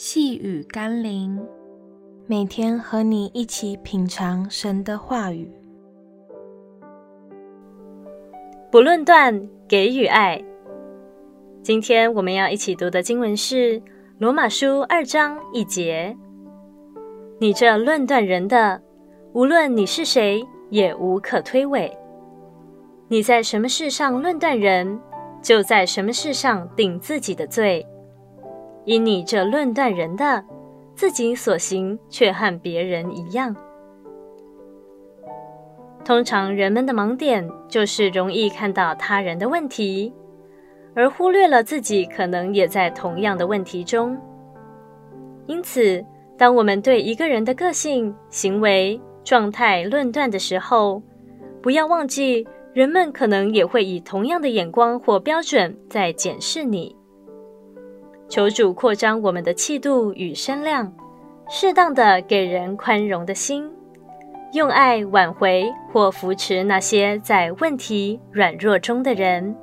细雨甘霖，每天和你一起品尝神的话语。不论断，给予爱。今天我们要一起读的经文是《罗马书》二章一节：“你这论断人的，无论你是谁，也无可推诿。你在什么事上论断人，就在什么事上定自己的罪。”因你这论断人的，自己所行却和别人一样。通常人们的盲点就是容易看到他人的问题，而忽略了自己可能也在同样的问题中。因此，当我们对一个人的个性、行为、状态论断的时候，不要忘记，人们可能也会以同样的眼光或标准在检视你。求主扩张我们的气度与身量，适当的给人宽容的心，用爱挽回或扶持那些在问题软弱中的人，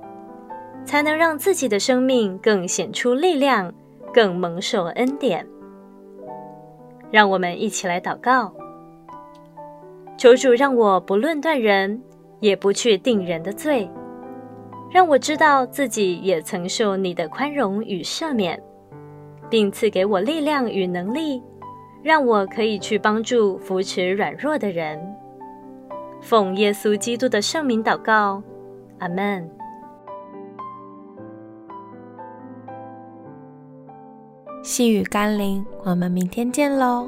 才能让自己的生命更显出力量，更蒙受恩典。让我们一起来祷告：求主让我不论断人，也不去定人的罪。让我知道自己也曾受你的宽容与赦免，并赐给我力量与能力，让我可以去帮助扶持软弱的人。奉耶稣基督的圣名祷告，阿门。细雨甘霖，我们明天见喽。